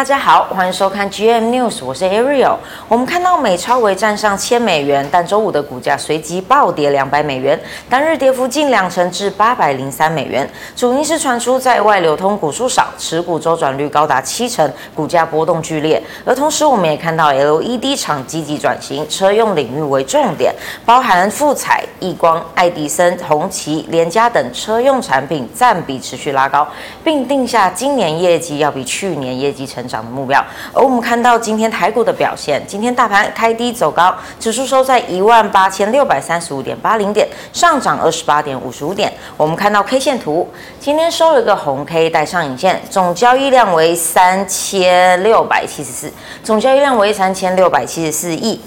大家好，欢迎收看 GM News，我是 Ariel。我们看到美超微站上千美元，但周五的股价随即暴跌两百美元，单日跌幅近两成至八百零三美元。主因是传出在外流通股数少，持股周转率高达七成，股价波动剧烈。而同时，我们也看到 LED 厂积极转型，车用领域为重点，包含富彩、亿光、爱迪生、红旗、联嘉等车用产品占比持续拉高，并定下今年业绩要比去年业绩成涨的目标，而我们看到今天台股的表现，今天大盘开低走高，指数收在一万八千六百三十五点八零点，上涨二十八点五十五点。我们看到 K 线图，今天收了一个红 K 带上影线，总交易量为三千六百七十四，总交易量为三千六百七十四亿。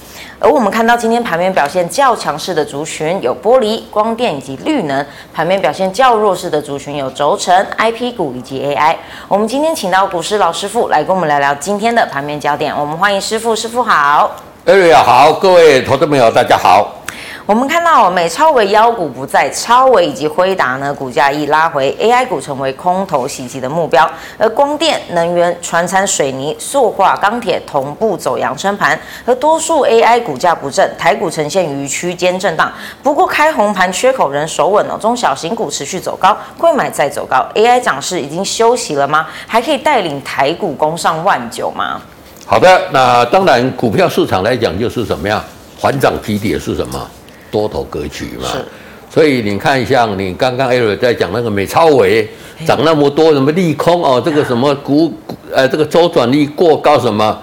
而我们看到今天盘面表现较强势的族群有玻璃、光电以及绿能；盘面表现较弱势的族群有轴承、IP 股以及 AI。我们今天请到股市老师傅来跟我们聊聊今天的盘面焦点。我们欢迎师傅，师傅好。，area 好，各位投资朋友大家好。我们看到美超微妖股不在，超微以及辉达呢，股价一拉回，AI 股成为空头袭击的目标，而光电、能源、船产、水泥、塑化、钢铁同步走阳春盘，而多数 AI 股价不振，台股呈现于区间震荡。不过开红盘缺口仍守稳哦，中小型股持续走高，柜买再走高，AI 涨势已经休息了吗？还可以带领台股攻上万九吗？好的，那当然股票市场来讲就是怎么样，缓涨急跌是什么？多头格局嘛，是，所以你看，像你刚刚 Ariel 在讲那个美超伟涨那么多，什么利空哦，这个什么股呃，这个周转率过高什么？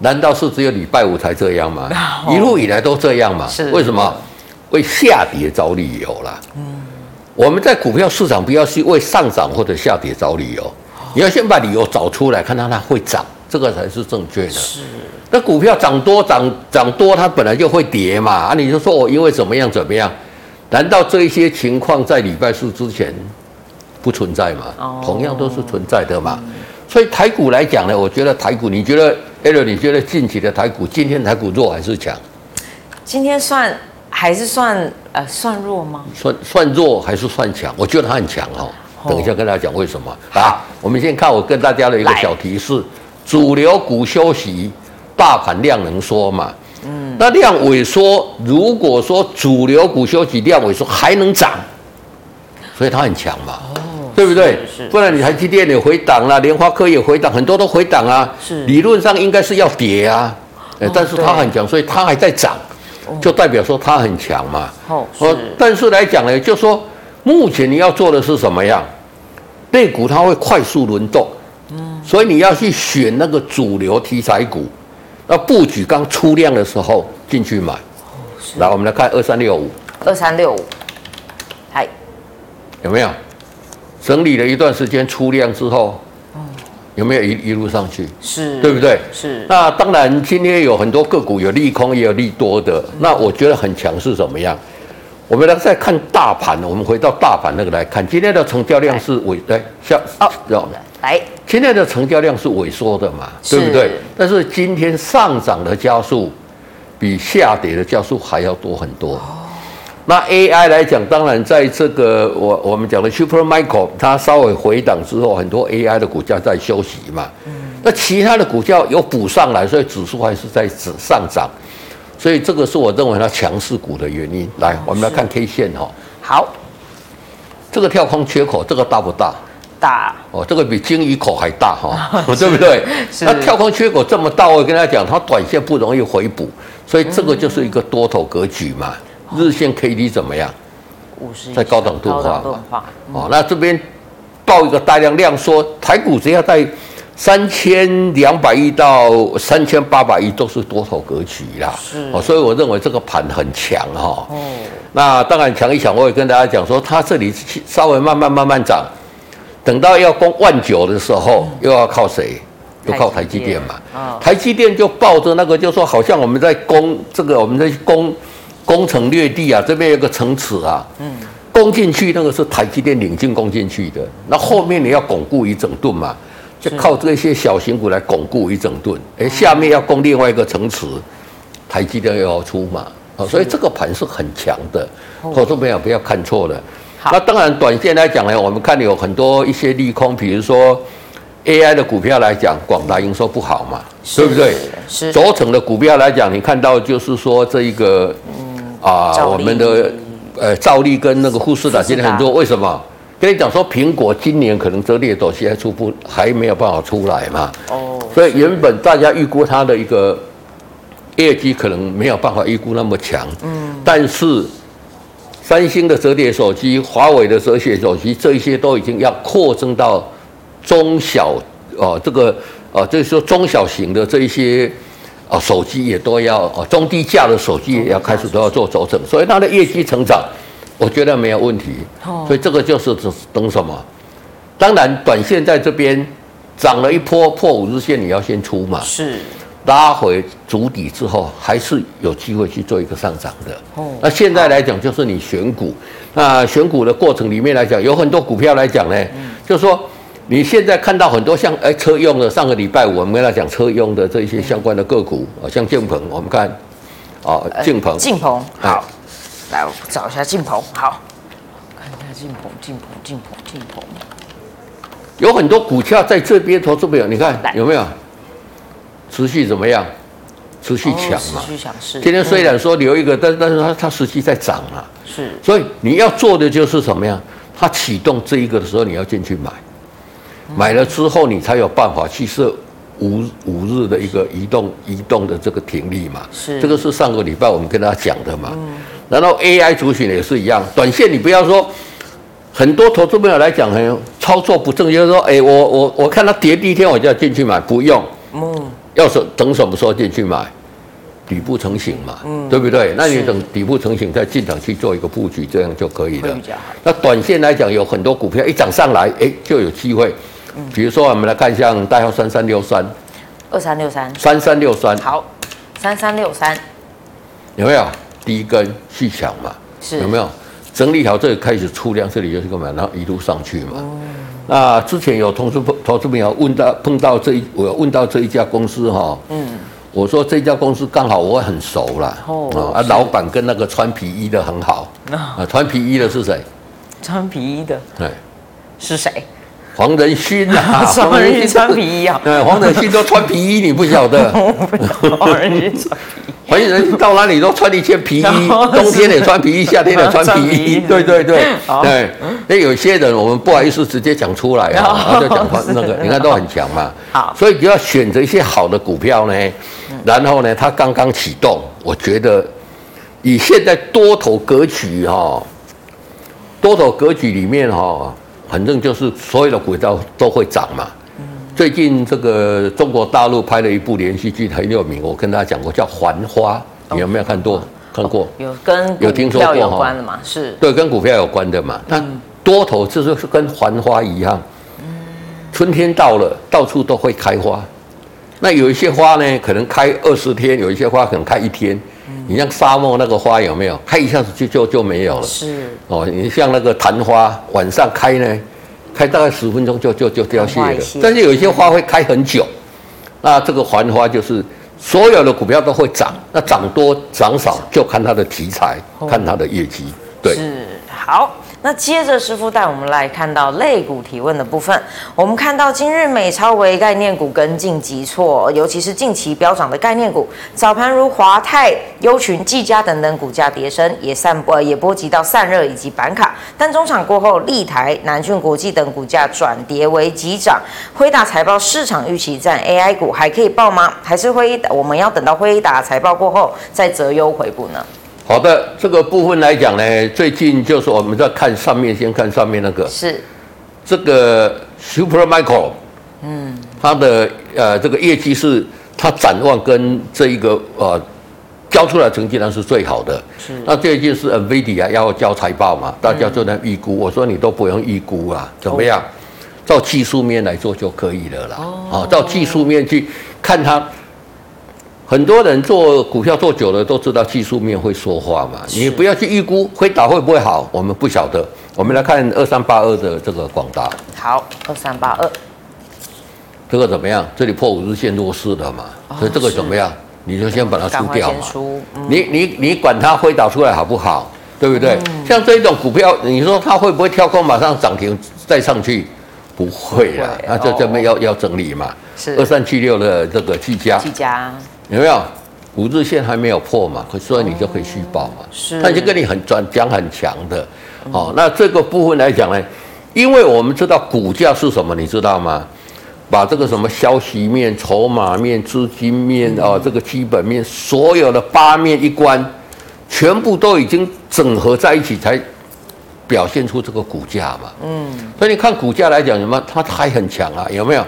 难道是只有礼拜五才这样吗？一路以来都这样嘛？是为什么？为下跌找理由啦。嗯，我们在股票市场不要去为上涨或者下跌找理由，你要先把理由找出来，看它它会涨，这个才是正确的。是。那股票涨多涨涨多，它本来就会跌嘛。啊，你就说我因为怎么样怎么样？难道这一些情况在礼拜四之前不存在吗？同样都是存在的嘛。所以台股来讲呢，我觉得台股，你觉得 Ariel，你觉得近期的台股，今天台股弱还是强？今天算还是算呃算弱吗？算算弱还是算强？我觉得它很强哦。等一下跟大家讲为什么啊？我们先看我跟大家的一个小提示：主流股休息。大盘量能缩嘛？嗯，那量萎缩，如果说主流股休息，量萎缩还能涨，所以它很强嘛，哦，对不对？是，不然你台积电也回档了，联发科也回档，很多都回档啊。是，理论上应该是要跌啊，哦，但是它很强，所以它还在涨，就代表说它很强嘛。哦，但是来讲呢，就说目前你要做的是什么样？类股它会快速轮动，嗯，所以你要去选那个主流题材股。那布局刚出量的时候进去买，来，我们来看二三六五，二三六五，嗨，有没有整理了一段时间出量之后，有没有一一路上去？是，对不对？是。那当然，今天有很多个股有利空，也有利多的。那我觉得很强是怎么样？我们来再看大盘，我们回到大盘那个来看，今天的成交量是萎，对，像哦，有。来，今天的成交量是萎缩的嘛，对不对？但是今天上涨的加速比下跌的加速还要多很多。那 AI 来讲，当然在这个我我们讲的 Supermicro，它稍微回档之后，很多 AI 的股价在休息嘛。那其他的股价有补上来，所以指数还是在指上涨。所以这个是我认为它强势股的原因。来，我们来看 K 线哈。好，这个跳空缺口，这个大不大？大哦，这个比鲸鱼口还大哈，对不对？那跳空缺口这么大，我跟他讲，它短线不容易回补，所以这个就是一个多头格局嘛。日线 K D 怎么样？五十在高档度化嘛。哦，那这边报一个大量量缩，台股只要在三千两百亿到三千八百亿都是多头格局啦。是哦，所以我认为这个盘很强哈。哦，那当然强一强，我也跟大家讲说，它这里稍微慢慢慢慢涨。等到要攻万九的时候，又要靠谁？又靠台积电嘛。台积电就抱着那个，就说好像我们在攻这个，我们在攻攻城略地啊。这边有个城池啊，嗯，攻进去那个是台积电领进攻进去的。那后面你要巩固一整顿嘛，就靠这些小型股来巩固一整顿。哎，下面要攻另外一个城池，台积电又要出嘛。所以这个盘是很强的。投资朋友不要看错了。那当然，短线来讲呢，我们看有很多一些利空，比如说 AI 的股票来讲，广达营收不好嘛，是对不对？是。轴承的股票来讲，你看到就是说这一个，嗯啊，我们的呃兆利跟那个富士达今天很多，为什么？跟你讲说，苹果今年可能折叠手机还出不还没有办法出来嘛？哦。所以原本大家预估它的一个业绩可能没有办法预估那么强。嗯。但是三星的折叠手机、华为的折叠手机，这一些都已经要扩增到中小哦，这个哦，就是说中小型的这一些啊手机也都要哦，中低价的手机也要开始都要做轴承，所以它的业绩成长。我觉得没有问题，所以这个就是等什么？当然，短线在这边涨了一波破五日线，你要先出嘛。是拉回足底之后，还是有机会去做一个上涨的。哦，那现在来讲，就是你选股，那选股的过程里面来讲，有很多股票来讲呢，就是说你现在看到很多像哎车用的，上个礼拜五我们跟他讲车用的这些相关的个股啊，像建鹏，我们看啊劲鹏，劲鹏好。来，我找一下劲鹏，好，看一下劲鹏，劲鹏，劲鹏，劲鹏，有很多股票在这边，投资朋友，你看有没有持续怎么样？持续强嘛？持续强势。今天虽然说留一个，但但是它它实际在涨啊。是。所以你要做的就是什么样？它启动这一个的时候，你要进去买，买了之后你才有办法去设五五日的一个移动移动的这个停利嘛。是。这个是上个礼拜我们跟大家讲的嘛。嗯。然后 AI 族群也是一样，短线你不要说，很多投资朋友来讲，很操作不正确，就是说，哎，我我我看它跌第一天我就要进去买，不用，嗯，要是等什么时候进去买，底部成型嘛，嗯，对不对？那你等底部成型再进场去做一个布局，这样就可以了。那短线来讲，有很多股票一涨上来，哎，就有机会。嗯，比如说我们来看，像代号三三六三，二三六三，三三六三，好，三三六三，有没有？第一根续抢嘛，是有没有整理好？这里开始出量，这里就是个嘛，然后一路上去嘛。嗯、那之前有同事投资朋友问到碰到这一，我问到这一家公司哈，嗯，我说这家公司刚好我很熟了，哦，啊，老板跟那个穿皮衣的很好，啊，穿皮衣的是谁？穿皮衣的，对，是谁？黄仁勋啊，黄仁勋穿皮衣啊，对，黄仁勋都穿皮衣，你不晓得？黄仁勋穿皮衣。反正人到哪里都穿一件皮衣，冬天也穿皮衣，夏天也穿皮衣。对对对，对。那有些人我们不好意思直接讲出来啊，然后就讲那个，你看都很强嘛。好，所以你要选择一些好的股票呢。然后呢，它刚刚启动，我觉得以现在多头格局哈，多头格局里面哈，反正就是所有的股票都会涨嘛。最近这个中国大陆拍了一部连续剧很有名，我跟大家讲过，叫《还花》，你有没有看过？看过？有跟有听说过有关的吗？是对，跟股票有关的嘛。那多头就是是跟还花一样，春天到了，到处都会开花。那有一些花呢，可能开二十天；有一些花可能开一天。你像沙漠那个花有没有？开一下子就就就没有了。是哦，你像那个昙花，晚上开呢？开大概十分钟就就就凋谢了，但是有一些花会开很久，那这个环花就是所有的股票都会涨，那涨多涨少就看它的题材，看它的业绩，对，是好。那接着师傅带我们来看到类股提问的部分。我们看到今日美超微概念股跟进急挫，尤其是近期飙涨的概念股，早盘如华泰、优群、技嘉等等股价跌深，也散播也波及到散热以及板卡。但中场过后，立台、南俊国际等股价转跌为急涨。辉达财报市场预期占 AI 股还可以抱吗？还是辉我们要等到辉达财报过后再择优回补呢？好的，这个部分来讲呢，最近就是我们在看上面，先看上面那个。是。这个 Supermicro，嗯，它的呃这个业绩是它展望跟这一个呃交出来成绩呢是最好的，是。那最近是 NVIDIA 要交财报嘛，大家就在预估，嗯、我说你都不用预估啊，怎么样？照技术面来做就可以了啦，哦，照技术面去看它。很多人做股票做久了都知道技术面会说话嘛，你不要去预估会打会不会好，我们不晓得。我们来看二三八二的这个广达。好，二三八二，这个怎么样？这里破五日线弱势的嘛，所以这个怎么样？你就先把它出掉嘛。你你你管它会打出来好不好？对不对？像这种股票，你说它会不会跳空马上涨停再上去？不会啊，那这这边要要整理嘛。是二三七六的这个技嘉，技嘉有没有五日线还没有破嘛？所以你就可以续报嘛。是，他就跟你很专讲很强的。哦，那这个部分来讲呢，因为我们知道股价是什么，你知道吗？把这个什么消息面、筹码面、资金面啊，这个基本面，所有的八面一关，全部都已经整合在一起，才表现出这个股价嘛。嗯，所以你看股价来讲，什么它还很强啊，有没有？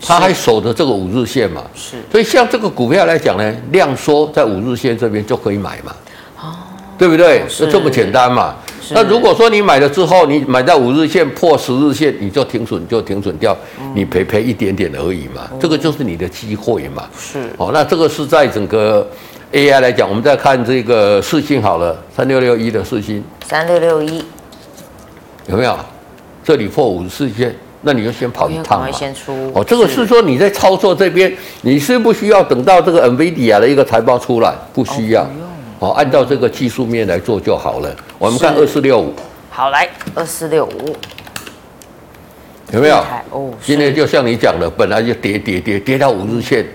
它还守着这个五日线嘛。是。所以像这个股票来讲呢，量缩在五日线这边就可以买嘛。哦。对不对？是这么简单嘛。那如果说你买了之后，你买在五日线破十日线，你就停损，就停损掉，你赔赔一点点而已嘛，这个就是你的机会嘛。是哦，那这个是在整个 AI 来讲，我们再看这个四星好了，三六六一的四星，三六六一有没有？这里破五日线，那你就先跑一趟嘛。先出哦，这个是说你在操作这边，你是不需要等到这个 NVIDIA 的一个财报出来，不需要。哦，按照这个技术面来做就好了。我们看二四六五，好来二四六五，有没有？哦，今天就像你讲的，本来就跌跌跌跌到五日线，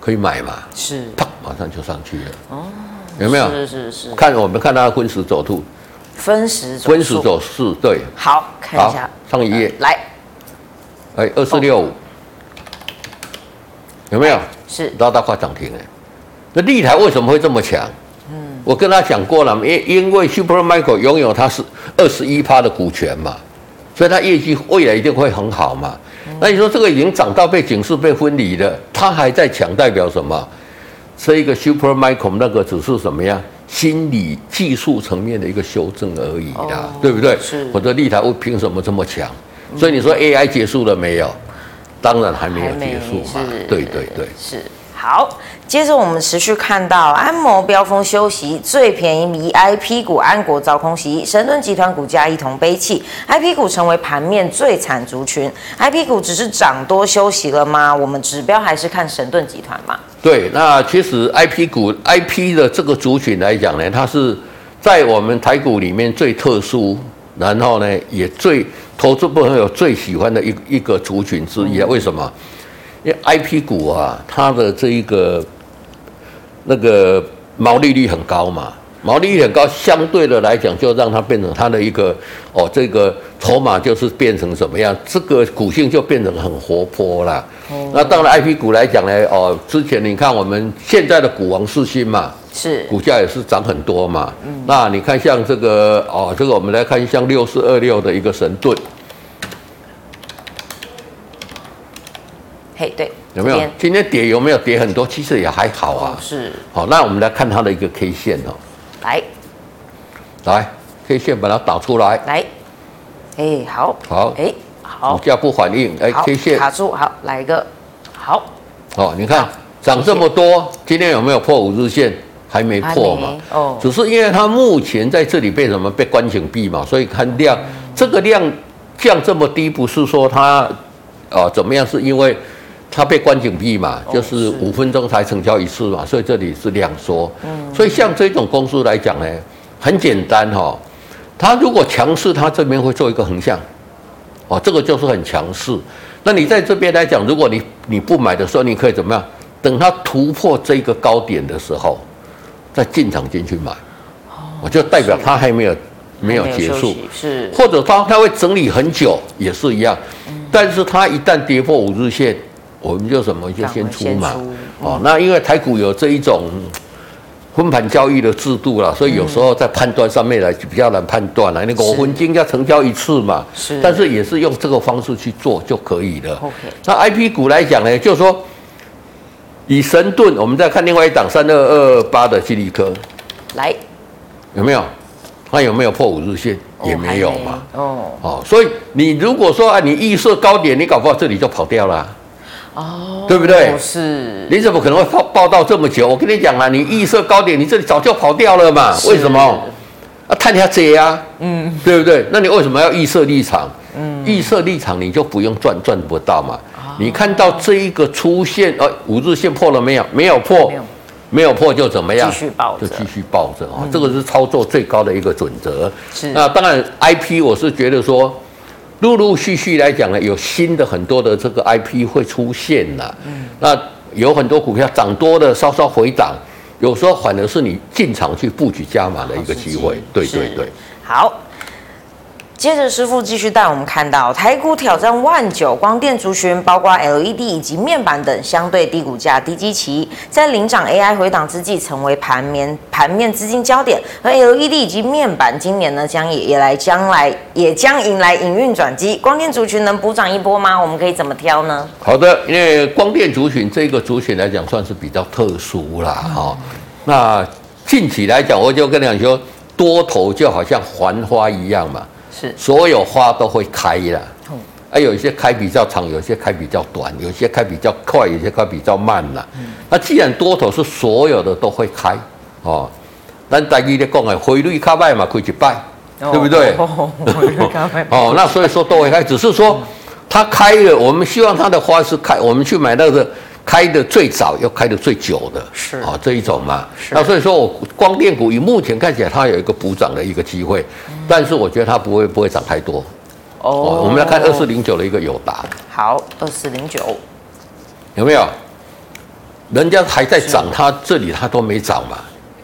可以买嘛？是，啪，马上就上去了。哦，有没有？是是是。看我们看它的分时走图，分时分时走势，对。好，看一下上一页来，哎，二四六五，有没有？是，到大快涨停哎。那立台为什么会这么强？嗯我跟他讲过了，因因为 Supermicro 拥有它是二十一趴的股权嘛，所以它业绩未来一定会很好嘛。那你说这个已经涨到被警示、被分离的，它还在强，代表什么？这一个 Supermicro 那个只是什么呀？心理技术层面的一个修正而已啦，哦、对不对？是。否则立台会凭什么这么强？所以你说 AI 结束了没有？当然还没有结束嘛。对对对，是。好，接着我们持续看到安谋飙风休息，最便宜迷 IP 股安国遭空袭，神盾集团股价一同悲泣，IP 股成为盘面最惨族群。IP 股只是涨多休息了吗？我们指标还是看神盾集团嘛？对，那其实 IP 股 IP 的这个族群来讲呢，它是在我们台股里面最特殊，然后呢也最投资朋友最喜欢的一一个族群之一啊？为什么？因为 I P 股啊，它的这一个那个毛利率很高嘛，毛利率很高，相对的来讲，就让它变成它的一个哦，这个筹码就是变成什么样，这个股性就变成很活泼啦。哦、那当然 I P 股来讲呢，哦，之前你看我们现在的股王世芯嘛，是股价也是涨很多嘛。嗯、那你看像这个哦，这个我们来看像六四二六的一个神盾。嘿，对，有没有？今天跌有没有跌很多？其实也还好啊。是。好，那我们来看它的一个 K 线哦。来，来，K 线把它导出来。来，哎，好。好。哎，好。股价不反应，哎，K 线卡住，好，来一个，好。哦，你看涨这么多，今天有没有破五日线？还没破嘛。哦。只是因为它目前在这里被什么被关紧闭嘛，所以看量，这个量降这么低，不是说它啊怎么样？是因为。它被关紧闭嘛，就是五分钟才成交一次嘛，所以这里是量缩。嗯，所以像这种公司来讲呢，很简单哈，它如果强势，它这边会做一个横向，哦，这个就是很强势。那你在这边来讲，如果你你不买的时候，你可以怎么样？等它突破这个高点的时候，再进场进去买，我就代表它还没有没有结束，是，或者它它会整理很久也是一样，但是它一旦跌破五日线。我们就什么就先出嘛，哦，那因为台股有这一种分盘交易的制度了，所以有时候在判断上面来比较难判断了。那个五分金要成交一次嘛，是，但是也是用这个方式去做就可以了。那 IP 股来讲呢，就是说以神盾，我们再看另外一档三二二八的矽力科，来有没有？它有没有破五日线？也没有嘛。哦，哦，所以你如果说啊，你预设高点，你搞不好这里就跑掉了。哦，对不对？是，你怎么可能会报报到这么久？我跟你讲啊，你预设高点，你这里早就跑掉了嘛？为什么？啊，探下这啊，嗯，对不对？那你为什么要预设立场？嗯，预设立场你就不用赚，赚不到嘛。你看到这一个出现，呃，五日线破了没有？没有破，没有破就怎么样？继续抱着，就继续抱着啊。这个是操作最高的一个准则。是，那当然，IP 我是觉得说。陆陆续续来讲呢，有新的很多的这个 IP 会出现了。嗯，那有很多股票涨多的稍稍回档，有时候反而是你进场去布局加码的一个机会。对对对，好。接着师傅继续带我们看到台股挑战万九，光电族群包括 LED 以及面板等相对低股价、低基期，在领涨 AI 回档之际，成为盘面盘面资金焦点。而 LED 以及面板今年呢，将也也来将来也将迎来营运转机。光电族群能补涨一波吗？我们可以怎么挑呢？好的，因为光电族群这个族群来讲，算是比较特殊啦。哈、那近期来讲，我就跟你讲说，多头就好像繁花一样嘛。是，所有花都会开了，嗯，啊，有一些开比较长，有些开比较短，有些开比较快，有些开比较慢了。嗯，那既然多头是所有的都会开，哦，咱大意的讲啊，汇率卡卖嘛，可以去拜，对不对？哦，哦，那所以说都会开，只是说它开了，我们希望它的花是开，我们去买那个。开的最早又开的最久的是。啊、哦、这一种嘛，那所以说我光电股以目前看起来它有一个补涨的一个机会，嗯、但是我觉得它不会不会涨太多。哦，哦。我们来看二四零九的一个友达，好，二四零九。有没有？人家还在涨，它这里它都没涨嘛，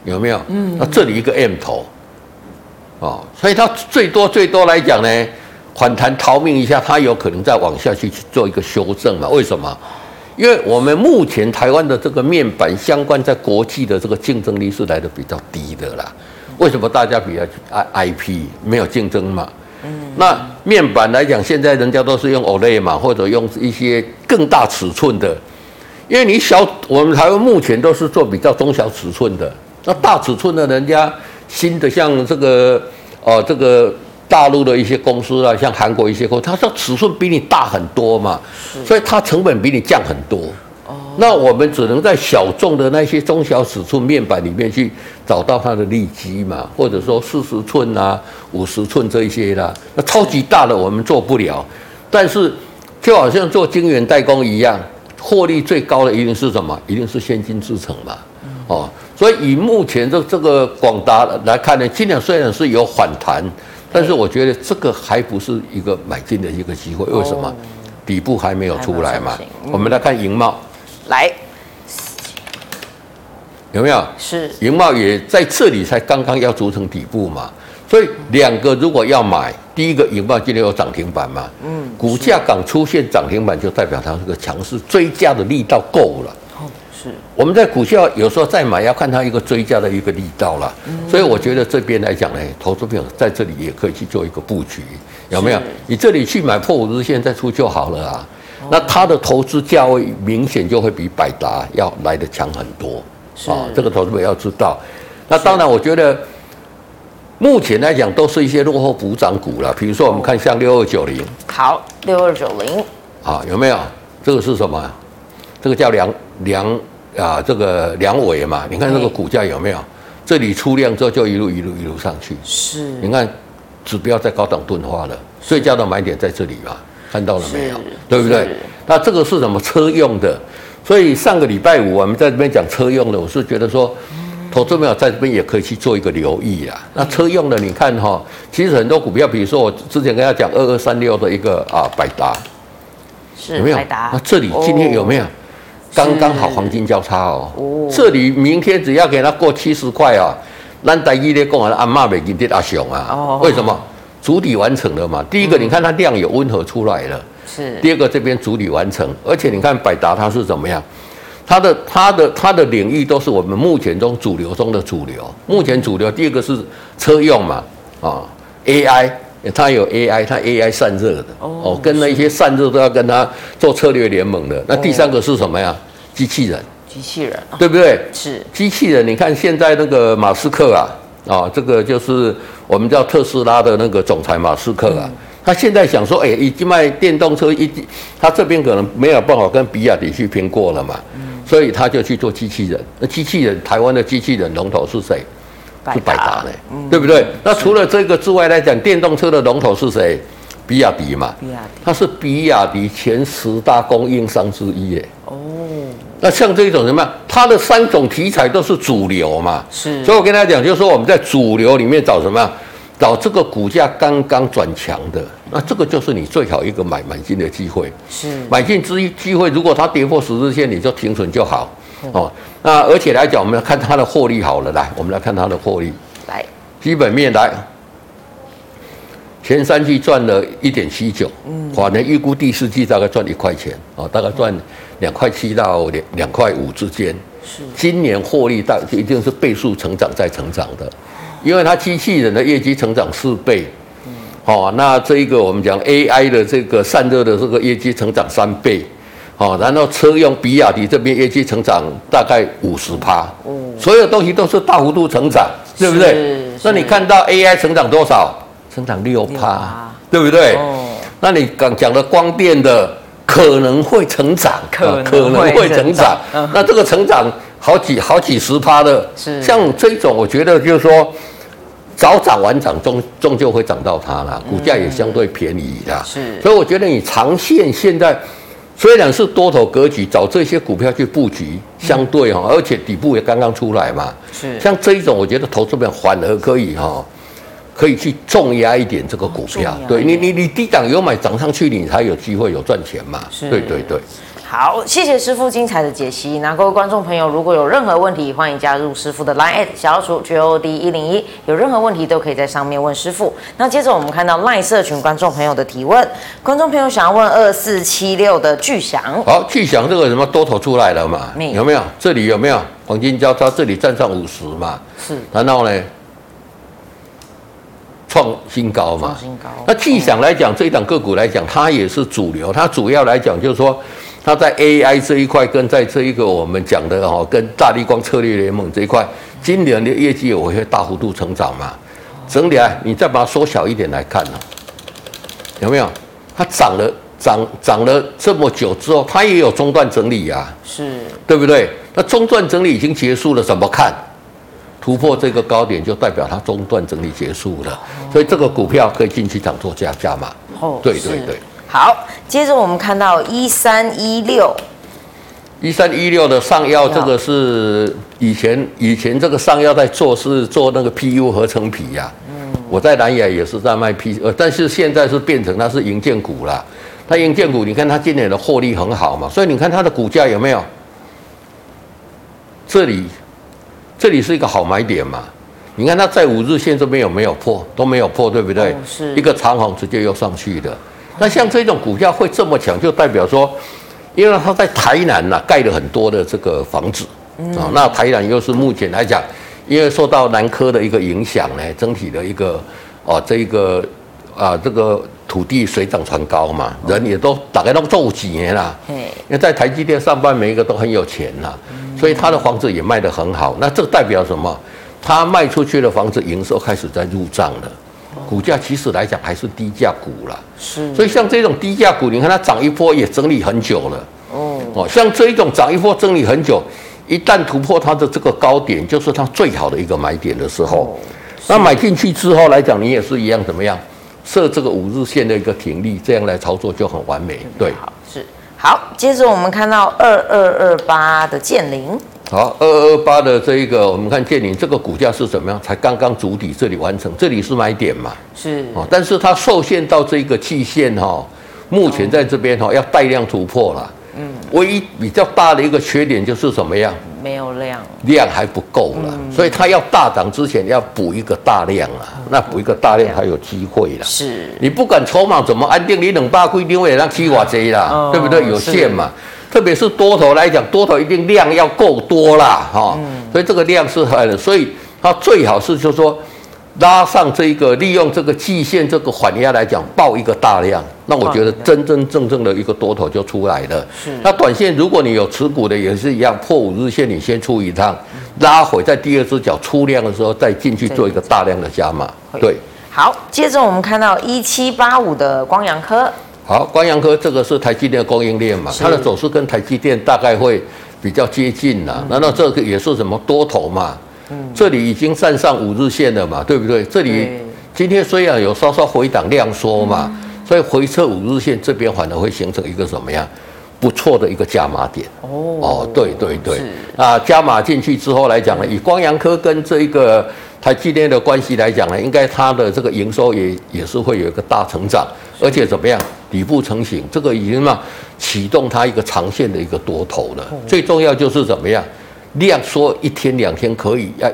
有没有？嗯，那这里一个 M 头。哦，所以它最多最多来讲呢，反弹逃命一下，它有可能再往下去去做一个修正嘛？为什么？因为我们目前台湾的这个面板相关，在国际的这个竞争力是来的比较低的啦。为什么大家比较 I IP 没有竞争嘛？嗯，那面板来讲，现在人家都是用 OLED 嘛，或者用一些更大尺寸的。因为你小，我们台湾目前都是做比较中小尺寸的，那大尺寸的人家新的像这个哦这个。大陆的一些公司啊，像韩国一些公司，它的尺寸比你大很多嘛，所以它成本比你降很多。哦，那我们只能在小众的那些中小尺寸面板里面去找到它的利基嘛，或者说四十寸啊、五十寸这一些啦。那超级大的我们做不了，但是就好像做晶圆代工一样，获利最高的一定是什么？一定是先进制程嘛。哦，所以以目前的这个广达来看呢，今年虽然是有反弹。但是我觉得这个还不是一个买进的一个机会，为什么？底部还没有出来嘛。我们来看银茂，来，有没有？是银茂也在这里才刚刚要组成底部嘛。所以两个如果要买，第一个银茂今天有涨停板嘛，嗯，股价刚出现涨停板就代表它这个强势追加的力道够了。是，我们在股票有时候再买要看它一个追加的一个力道了，所以我觉得这边来讲呢，投资朋友在这里也可以去做一个布局，有没有？你这里去买破五日线再出就好了啊。那它的投资价位明显就会比百达要来的强很多啊，这个投资朋友要知道。那当然，我觉得目前来讲都是一些落后补涨股了，比如说我们看像六二九零，好，六二九零，啊，有没有？这个是什么？这个叫梁梁。啊，这个梁伟嘛，你看这个股价有没有？这里出量之后就一路一路一路上去。是，你看指标在高档钝化了，最佳的买点在这里嘛，看到了没有？对不对？那这个是什么车用的？所以上个礼拜五我们在这边讲车用的，我是觉得说，投资朋友在这边也可以去做一个留意啊。那车用的，你看哈，其实很多股票，比如说我之前跟他讲二二三六的一个啊百达，是有没有？那这里今天有没有？刚刚好黄金交叉哦，哦，这里明天只要给它过七十块啊，咱台积电讲完阿妈没给跌阿熊啊，哦，为什么？主底完成了嘛。第一个，你看它量有温和出来了，是。第二个，这边主底完成，而且你看百达它是怎么样？它的它的它的领域都是我们目前中主流中的主流。目前主流第二个是车用嘛，啊，AI 它有 AI，它 AI 散热的哦，跟那些散热都要跟它做策略联盟的。那第三个是什么呀？机器人，机器人，对不对？是机器人。你看现在那个马斯克啊，啊，这个就是我们叫特斯拉的那个总裁马斯克啊，他现在想说，哎，已经卖电动车，一他这边可能没有办法跟比亚迪去拼过了嘛，所以他就去做机器人。那机器人，台湾的机器人龙头是谁？是百达嘞，对不对？那除了这个之外来讲，电动车的龙头是谁？比亚迪嘛，比亚迪，它是比亚迪前十大供应商之一耶。哦，那像这种什么，它的三种题材都是主流嘛。是，所以我跟大家讲，就是说我们在主流里面找什么，找这个股价刚刚转强的，那这个就是你最好一个买买进的机会。是买进之一机会，如果它跌破十日线，你就停损就好。哦，那而且来讲，我们要看它的获利好了，来，我们来看它的获利。来，基本面来，前三季赚了一点七九，嗯，法人预估第四季大概赚一块钱，哦，大概赚两块七到两两块五之间。是，今年获利大一定是倍数成长在成长的。因为它机器人的业绩成长四倍，好，那这一个我们讲 AI 的这个散热的这个业绩成长三倍，好，然后车用比亚迪这边业绩成长大概五十趴，所有东西都是大幅度成长，对不对？那你看到 AI 成长多少？成长六趴，对不对？那你刚讲的光电的可能会成长，可能会成长，那这个成长好几好几十趴的，是。像这种，我觉得就是说。早涨晚涨，终终究会涨到它了，股价也相对便宜的。是，所以我觉得你长线现在虽然是多头格局，找这些股票去布局，相对哈，而且底部也刚刚出来嘛。是，像这一种，我觉得投资者反而可以哈，可以去重压一点这个股票。对你，你你低档有买涨上去，你才有机会有赚钱嘛。是，对对对。好，谢谢师傅精彩的解析。那各位观众朋友，如果有任何问题，欢迎加入师傅的 Line@ 小老鼠 GOD 一零一，有任何问题都可以在上面问师傅。那接着我们看到 Line 社群观众朋友的提问，观众朋友想要问二四七六的巨祥。好，巨祥这个什么多头出来了嘛？没有没有？这里有没有黄金交叉？这里站上五十嘛？是。然后呢？创新高嘛？创新高。那巨祥来讲，这一档个股来讲，它也是主流。它主要来讲就是说。它在 AI 这一块，跟在这一个我们讲的哈，跟大立光策略联盟这一块，今年的业绩也会大幅度成长嘛？整体来，你再把它缩小一点来看呢，有没有？它涨了，涨涨了这么久之后，它也有中断整理啊，是对不对？那中断整理已经结束了，怎么看？突破这个高点，就代表它中段整理结束了，所以这个股票可以进去涨做加价嘛？哦，对对对。好，接着我们看到一三一六，一三一六的上药，这个是以前以前这个上药在做是做那个 PU 合成皮呀、啊。嗯，我在南亚也是在卖 P，呃，但是现在是变成它是银建股了。它银建股，你看它今年的获利很好嘛，所以你看它的股价有没有？这里这里是一个好买点嘛。你看它在五日线这边有没有破？都没有破，对不对？哦、是一个长虹直接又上去的。那像这种股价会这么强，就代表说，因为它在台南呐、啊、盖了很多的这个房子啊，那台南又是目前来讲，因为受到南科的一个影响呢，整体的一个哦这一个啊这个土地水涨船高嘛，人也都大概都做几年了，因为在台积电上班每一个都很有钱呐，所以他的房子也卖得很好。那这代表什么？他卖出去的房子营收开始在入账了。股价其实来讲还是低价股了，是，所以像这种低价股，你看它涨一波也整理很久了，哦，哦，像这一种涨一波整理很久，一旦突破它的这个高点，就是它最好的一个买点的时候，那买进去之后来讲，你也是一样怎么样设这个五日线的一个停利，这样来操作就很完美，对，好是好，接着我们看到二二二八的建凌。好，二二八的这一个，我们看建凌这个股价是怎么样？才刚刚主底，这里完成，这里是买点嘛？是哦，但是它受限到这个期限哈，目前在这边哈要带量突破了。嗯，唯一比较大的一个缺点就是什么样？没有量，量还不够了，嗯、所以它要大涨之前要补一个大量啊，嗯、那补一个大量还有机会了。是，你不管筹码怎么安定，你两百块定位让七瓦贼啦，嗯、对不对？有限嘛。特别是多头来讲，多头一定量要够多啦，哈，所以这个量是很的，所以它最好是就是说拉上这一个，利用这个季线这个缓压来讲，爆一个大量，那我觉得真真正正的一个多头就出来了。是，那短线如果你有持股的也是一样，破五日线你先出一趟，拉回在第二只脚出量的时候再进去做一个大量的加码。对，好，接着我们看到一七八五的光阳科。好，光阳科这个是台积电的供应链嘛，它的走势跟台积电大概会比较接近呐。难道这个也是什么多头嘛？嗯，这里已经站上五日线了嘛，对不对？这里今天虽然有稍稍回档量缩嘛，所以回撤五日线这边反而会形成一个什么样不错的一个加码点。哦哦，对对对，啊，加码进去之后来讲呢，以光阳科跟这一个台积电的关系来讲呢，应该它的这个营收也也是会有一个大成长，而且怎么样，底部成型，这个已经嘛启动它一个长线的一个多头了。最重要就是怎么样，量缩一天两天可以，要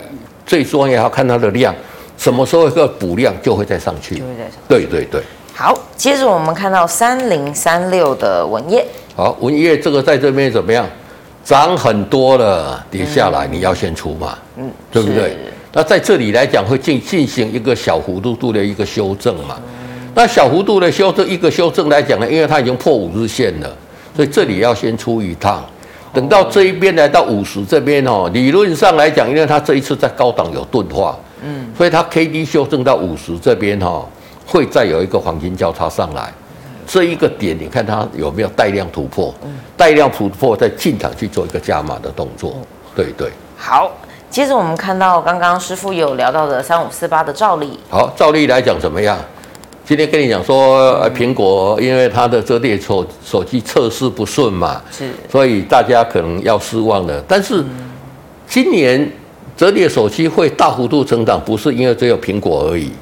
最重要要看它的量。什么时候一个补量就会再上去，就会再上去。对对对。好，接着我们看到三零三六的文业。好，文业这个在这边怎么样？涨很多了，跌下来你要先出嘛，嗯，对不对？那在这里来讲会进进行一个小幅度度的一个修正嘛。嗯、那小幅度的修正一个修正来讲呢，因为它已经破五日线了，所以这里要先出一趟。等到这一边来到五十这边哦，理论上来讲，因为它这一次在高档有钝化。嗯，所以它 K D 修正到五十这边哈、哦，会再有一个黄金交叉上来，这一个点你看它有没有带量突破？带量突破再进场去做一个加码的动作，对对。好，接着我们看到刚刚师傅有聊到的三五四八的照例。好，照例来讲怎么样？今天跟你讲说，苹果因为它的折叠手手机测试不顺嘛，是，所以大家可能要失望了。但是今年。折叠手机会大幅度成长，不是因为只有苹果而已。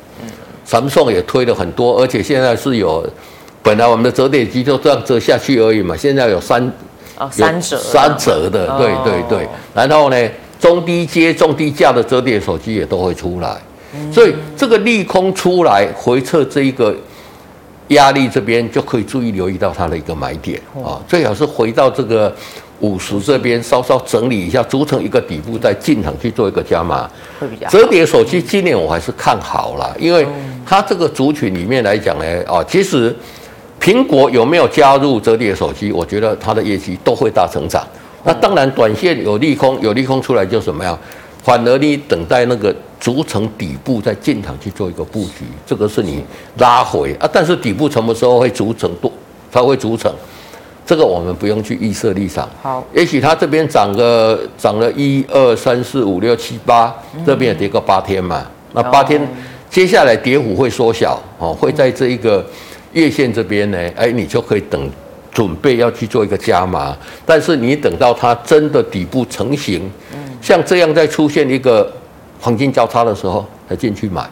嗯，Samsung 也推了很多，而且现在是有，本来我们的折叠机就这样折下去而已嘛，现在有三，哦，三折，三折的，对对对。然后呢，中低阶、中低价的折叠手机也都会出来，所以这个利空出来，回撤这一个压力这边就可以注意留意到它的一个买点啊，最好是回到这个。五十这边稍稍整理一下，组成一个底部，再进场去做一个加码。会比较折叠手机今年我还是看好了，因为它这个族群里面来讲呢，啊，其实苹果有没有加入折叠手机，我觉得它的业绩都会大成长。那当然，短线有利空，有利空出来就什么样？反而你等待那个组成底部再进场去做一个布局，这个是你拉回啊。但是底部什么时候会组成多？它会组成。这个我们不用去预设立场。好，也许它这边涨个涨了一二三四五六七八，这边也跌个八天嘛。那八天接下来跌幅会缩小哦，会在这一个月线这边呢，哎，你就可以等准备要去做一个加码。但是你等到它真的底部成型，像这样再出现一个黄金交叉的时候，才进去买。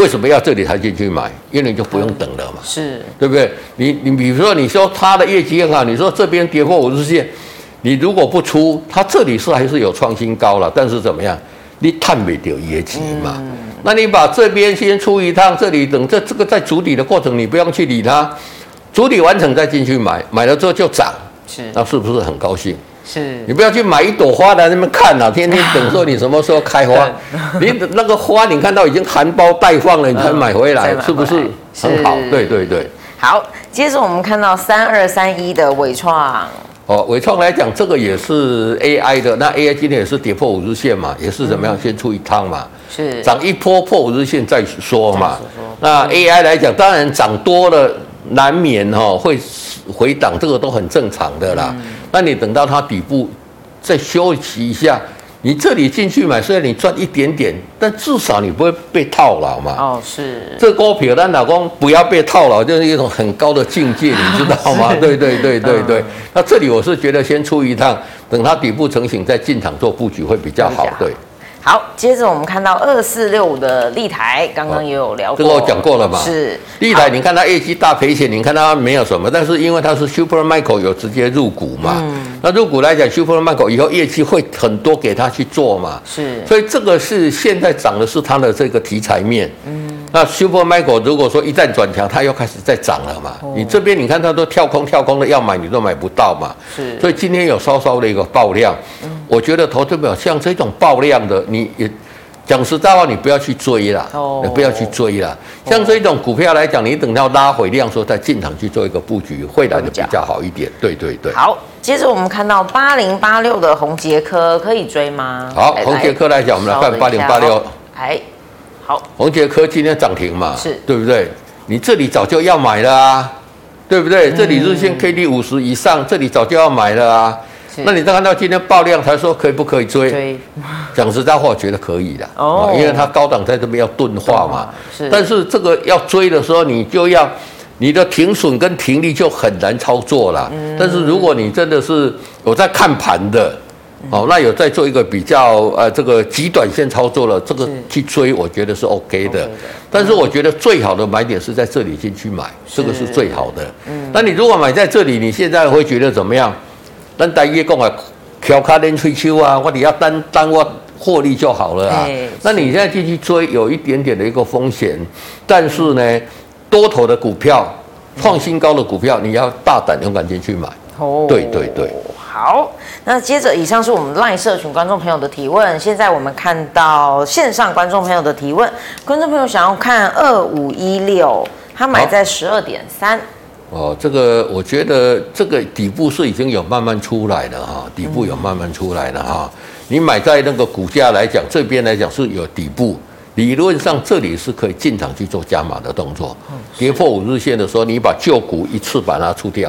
为什么要这里才进去买？因为你就不用等了嘛，是对不对？你你比如说，你说它的业绩很好，你说这边跌破五日线，你如果不出，它这里是还是有创新高了，但是怎么样？你探不掉业绩嘛？嗯、那你把这边先出一趟，这里等这这个在筑底的过程，你不用去理它，筑底完成再进去买，买了之后就涨，是那是不是很高兴？是。你不要去买一朵花在那边看呐、啊，天天 等说你什么时候开花，你那个花你看到已经含苞待放了，你才买回来，是不是？很好？对对对。好，接着我们看到三二三一的伟创。哦，伟创来讲，这个也是 AI 的，那 AI 今天也是跌破五日线嘛，也是怎么样，先出一趟嘛，是。涨一波破五日线再说嘛。那 AI 来讲，当然涨多了难免哈会回档，这个都很正常的啦。那你等到它底部再休息一下，你这里进去买，虽然你赚一点点，但至少你不会被套牢嘛。哦，是。这股票，但老公不要被套牢，就是一种很高的境界，你知道吗？对对对对对。那这里我是觉得先出一趟，等它底部成型再进场做布局会比较好。对。好，接着我们看到二四六五的立台，刚刚也有聊过，这个我讲过了嘛？是。立台，你看它业绩大赔钱，你看它没有什么，但是因为它是 Super Micro 有直接入股嘛，嗯、那入股来讲，Super Micro 以后业绩会很多给他去做嘛，是，所以这个是现在涨的是它的这个题材面，嗯。那 Super Micro 如果说一旦转强，它又开始在涨了嘛？哦、你这边你看它都跳空跳空的，要买你都买不到嘛。是，所以今天有稍稍的一个爆量，嗯、我觉得投资者像这种爆量的，你也讲实在话，你不要去追啦，哦、你不要去追啦。像这种股票来讲，你等到拉回量时候再进场去做一个布局，会来的比较好一点。对对对。好，接着我们看到八零八六的宏杰科可以追吗？好，宏杰科来讲，我们来看八零八六。哎。好，宏杰科今天涨停嘛，是对不对？你这里早就要买了啊，对不对？嗯、这里日线 K D 五十以上，这里早就要买了啊。那你再看到今天爆量，才说可以不可以追？追讲实在话，我觉得可以的哦，因为它高档在这边要钝化嘛。是，但是这个要追的时候，你就要你的停损跟停利就很难操作了。嗯、但是如果你真的是有在看盘的，哦，那有在做一个比较呃这个极短线操作了，这个去追我觉得是 OK 的。但是我觉得最好的买点是在这里进去买，这个是最好的。嗯，那你如果买在这里，你现在会觉得怎么样？那大家讲啊，调卡连吹秋啊，我只要单单我获利就好了啊。那你现在进去追，有一点点的一个风险，但是呢，多头的股票创新高的股票，你要大胆勇敢进去买。哦，对对对。好，那接着以上是我们 LINE 社群观众朋友的提问。现在我们看到线上观众朋友的提问，观众朋友想要看二五一六，他买在十二点三。哦，这个我觉得这个底部是已经有慢慢出来的哈，底部有慢慢出来的哈。你买在那个股价来讲，这边来讲是有底部，理论上这里是可以进场去做加码的动作。跌破五日线的时候，你把旧股一次把它出掉。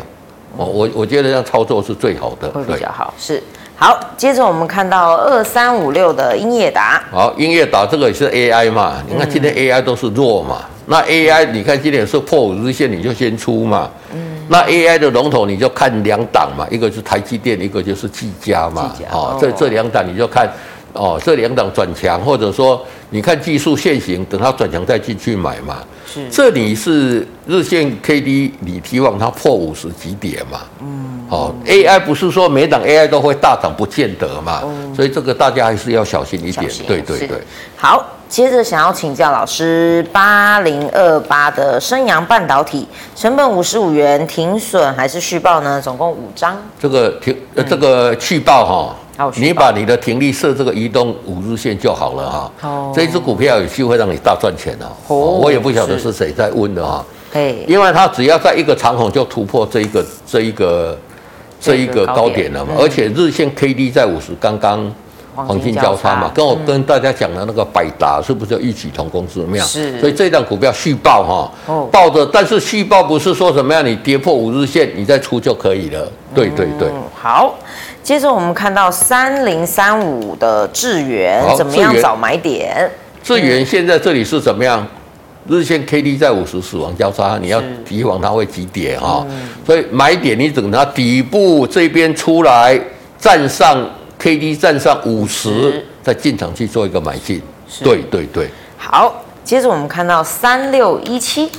哦，我我觉得这样操作是最好的，会比较好。是好，接着我们看到二三五六的英业达。好，英业达这个也是 AI 嘛？你看今天 AI 都是弱嘛？嗯、那 AI 你看今天是破五日线，你就先出嘛。嗯。那 AI 的龙头你就看两档嘛，一个是台积电，一个就是技嘉嘛。技嘉。哦，这这两档你就看哦，这两档转强，或者说你看技术线型，等它转强再进去买嘛。是，这里是日线 K D，你希望它破五十几点嘛？嗯，哦，AI 不是说每档 AI 都会大涨，不见得嘛。嗯，所以这个大家还是要小心一点。对对对。好，接着想要请教老师，八零二八的升阳半导体，成本五十五元，停损还是续报呢？总共五张。这个停，呃，这个续报哈。你把你的停利设这个移动五日线就好了哈。哦。这一只股票有机会让你大赚钱哦。哦。我也不晓得是谁在问的哈。对。因为它只要在一个长红就突破这一个这一个这一个高点了嘛，而且日线 K D 在五十刚刚黄金交叉嘛，跟我跟大家讲的那个百达是不是异曲同工之妙？是。所以这档股票续报哈。哦。抱着，但是续报不是说什么样，你跌破五日线你再出就可以了。对对对。好。接着我们看到三零三五的智源怎么样找买点？智源现在这里是怎么样？日线 K D 在五十死亡交叉，你要提防它会急跌哈。所以买点你等它底部这边出来站上 K D 站上五十，再进场去做一个买进。对对对。好，接着我们看到三六一七。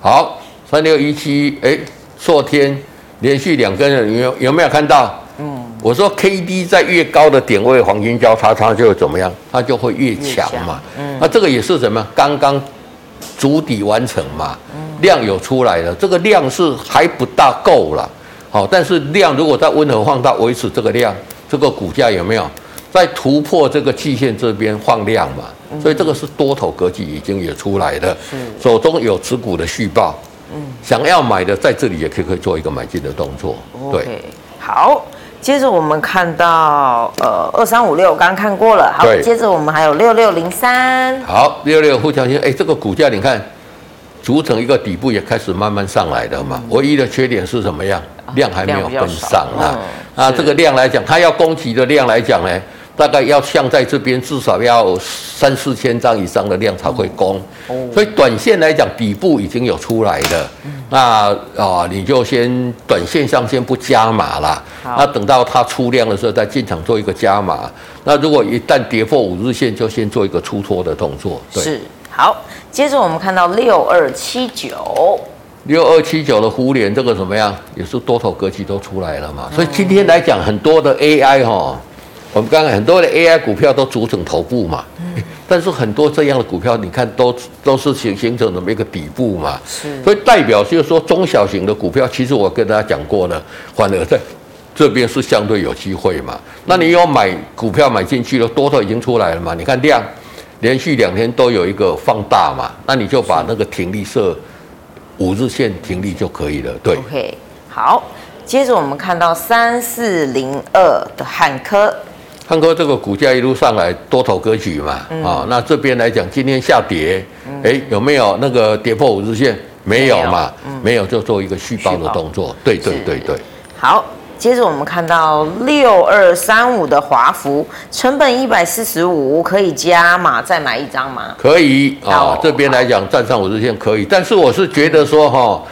好，三六一七，哎，昨天连续两根了，有有没有看到？嗯。我说 K D 在越高的点位，黄金交叉，它就会怎么样？它就会越强嘛。嗯，那这个也是什么？刚刚筑底完成嘛，量有出来了。这个量是还不大够了，好，但是量如果在温和放大，维持这个量，这个股价有没有在突破这个季线这边放量嘛？所以这个是多头格局已经也出来了。是，手中有持股的续报，嗯，想要买的在这里也可以可以做一个买进的动作。对，好。接着我们看到，呃，二三五六刚刚看过了，好，接着我们还有六六零三，好，六六互交线，哎，这个股价你看，组成一个底部也开始慢慢上来的嘛，嗯、唯一的缺点是什么样？量还没有跟上啊，嗯、啊，这个量来讲，它要供给的量来讲呢？大概要像在这边，至少要三四千张以上的量才会攻，所以短线来讲，底部已经有出来了。那啊，你就先短线上先不加码了。那等到它出量的时候再进场做一个加码。那如果一旦跌破五日线，就先做一个出脱的动作。对，是好。接着我们看到六二七九，六二七九的胡连这个怎么样？也是多头格局都出来了嘛。所以今天来讲，很多的 AI 哈。我们刚刚很多的 AI 股票都组成头部嘛，但是很多这样的股票，你看都都是形形成那么一个底部嘛，是，所以代表就是说中小型的股票，其实我跟大家讲过了，反而在这边是相对有机会嘛。那你有买股票买进去了，多头已经出来了嘛？你看量连续两天都有一个放大嘛，那你就把那个停利设五日线停利就可以了。对，OK，好，接着我们看到三四零二的汉科。汉哥这个股价一路上来多头格局嘛，啊、嗯哦，那这边来讲今天下跌，哎、嗯，有没有那个跌破五日线？没有嘛，没有，嗯、没有就做一个续报的动作。抱对对对对。好，接着我们看到六二三五的华孚，成本一百四十五，可以加码再买一张吗？可以啊，哦、这边来讲站上五日线可以，但是我是觉得说哈。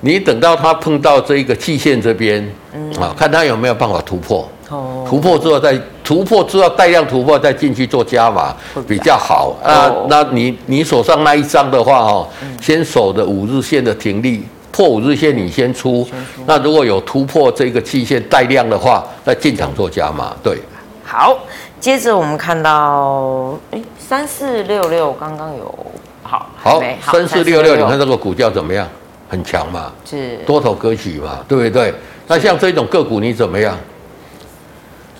你等到它碰到这一个季线这边，嗯啊，看它有没有办法突破。哦，突破之后再突破之后带量突破再进去做加码比较好。啊，那你你手上那一张的话哦，先守的五日线的停力，破五日线你先出。那如果有突破这个期限带量的话，再进场做加码。对，好。接着我们看到，哎，三四六六刚刚有好，好，三四六六，你看这个股价怎么样？很强嘛，是多头格局嘛，对不对？那像这种个股你怎么样？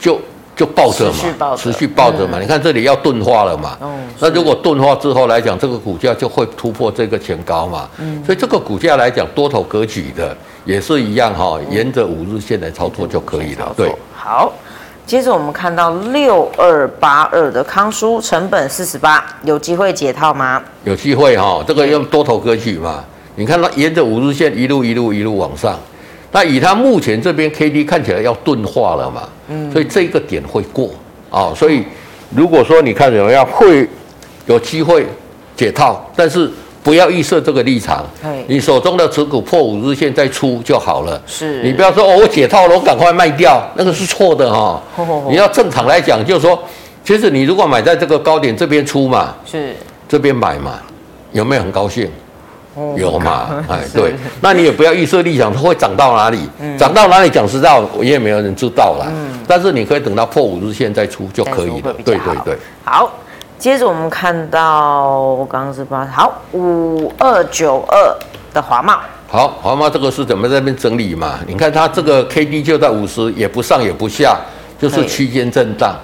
就就抱着嘛，持续抱着嘛。你看这里要钝化了嘛，那如果钝化之后来讲，这个股价就会突破这个前高嘛。嗯所以这个股价来讲，多头格局的也是一样哈，沿着五日线来操作就可以了。对，好。接着我们看到六二八二的康舒，成本四十八，有机会解套吗？有机会哈，这个用多头格局嘛。你看它沿着五日线一路一路一路往上，那以它目前这边 K D 看起来要钝化了嘛，嗯，所以这个点会过啊。所以如果说你看怎么样，会有机会解套，但是。不要预设这个立场，你手中的持股破五日线再出就好了。是你不要说哦，我解套了，我赶快卖掉，那个是错的哈。你要正常来讲，就是说，其实你如果买在这个高点这边出嘛，是这边买嘛，有没有很高兴？有嘛？哎，对，那你也不要预设立场，它会涨到哪里？涨到哪里讲实在，我也没有人知道啦。但是你可以等到破五日线再出就可以了。对对对，好。接着我们看到，我刚刚是八好五二九二的华茂，好华茂这个是怎么在那边整理嘛？你看它这个 K D 就在五十，也不上也不下，就是区间震荡，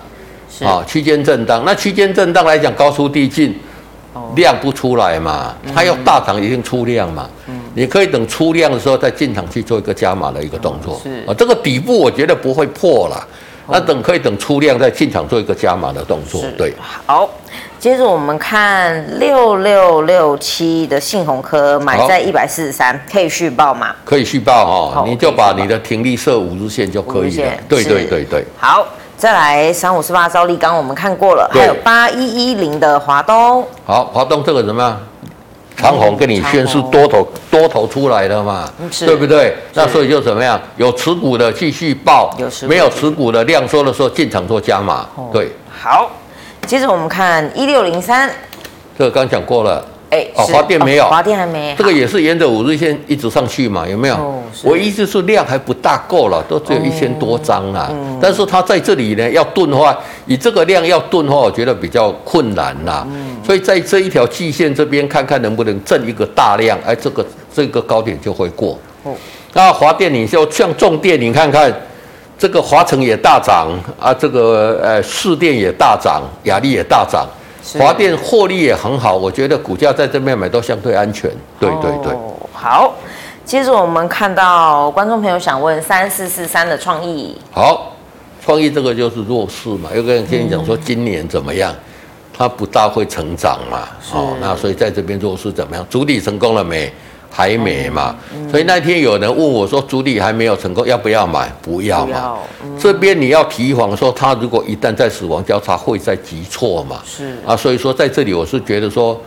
啊区间震荡。那区间震荡来讲，高出低进，量不出来嘛，它要大涨一定出量嘛。嗯你可以等出量的时候再进场去做一个加码的一个动作。是啊，这个底部我觉得不会破了。那等可以等出量再进场做一个加码的动作，对。好，接着我们看六六六七的信鸿科买在一百四十三，可以续报吗？可以续报哦，你就把你的停利设五日线就可以了。对对对对。好，再来三五四八兆利刚我们看过了，还有八一一零的华东。好，华东这个怎么样？长虹跟你宣示多头多头出来了嘛，对不对？那所以就怎么样？有持股的继续抱，没有持股的量缩的时候进场做加码。对，好。接着我们看一六零三，这个刚讲过了。哎，哦，华电没有，华电还没。这个也是沿着五日线一直上去嘛，有没有？我意思是量还不大够了，都只有一千多张啊。但是它在这里呢，要钝化，以这个量要钝化，我觉得比较困难呐。所以在这一条季线这边，看看能不能挣一个大量，哎，这个这个高点就会过。那华电，你就像重电，你看看这个华城也大涨啊，这个呃市电也大涨，亚力也大涨。华电获利也很好，我觉得股价在这边买都相对安全。对对对，好。接着我们看到观众朋友想问三四四三的创意，好，创意这个就是弱势嘛。有个人跟你讲说今年怎么样，它不大会成长嘛。哦，那所以在这边弱势怎么样？主体成功了没？还没嘛，所以那天有人问我说：“主力还没有成功，要不要买？不要嘛。这边你要提防说，他如果一旦在死亡交叉，会再急挫嘛。是啊，所以说在这里我是觉得说，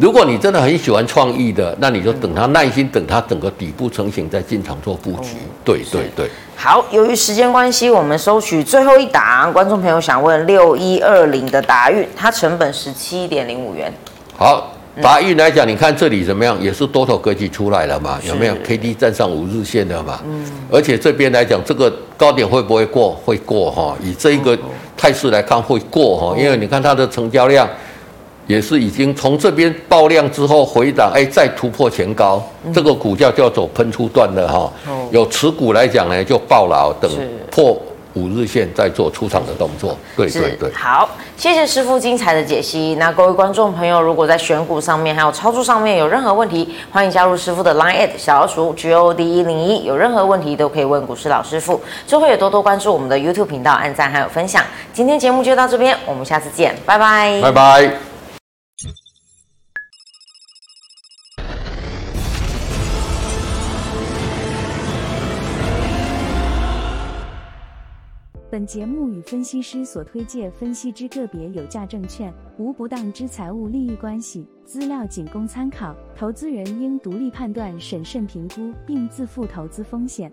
如果你真的很喜欢创意的，那你就等他耐心，等他整个底部成型再进场做布局。对对对。好，由于时间关系，我们收取最后一档。观众朋友想问六一二零的达运，它成本十七点零五元。好。达运来讲，你看这里怎么样？也是多头格局出来了嘛？有没有 K D 站上五日线的嘛？嗯。而且这边来讲，这个高点会不会过？会过哈。以这一个态势来看，会过哈。因为你看它的成交量也是已经从这边爆量之后回档，哎，再突破前高，这个股价就要走喷出段了哈。有持股来讲呢，就爆牢等破。五日线在做出场的动作，对对对，好，谢谢师傅精彩的解析。那各位观众朋友，如果在选股上面还有操作上面有任何问题，欢迎加入师傅的 Line@ 小老鼠 G O D 一零一，有任何问题都可以问股市老师傅。最后也多多关注我们的 YouTube 频道，按赞还有分享。今天节目就到这边，我们下次见，拜拜，拜拜。本节目与分析师所推介分析之个别有价证券无不当之财务利益关系，资料仅供参考，投资人应独立判断、审慎评估，并自负投资风险。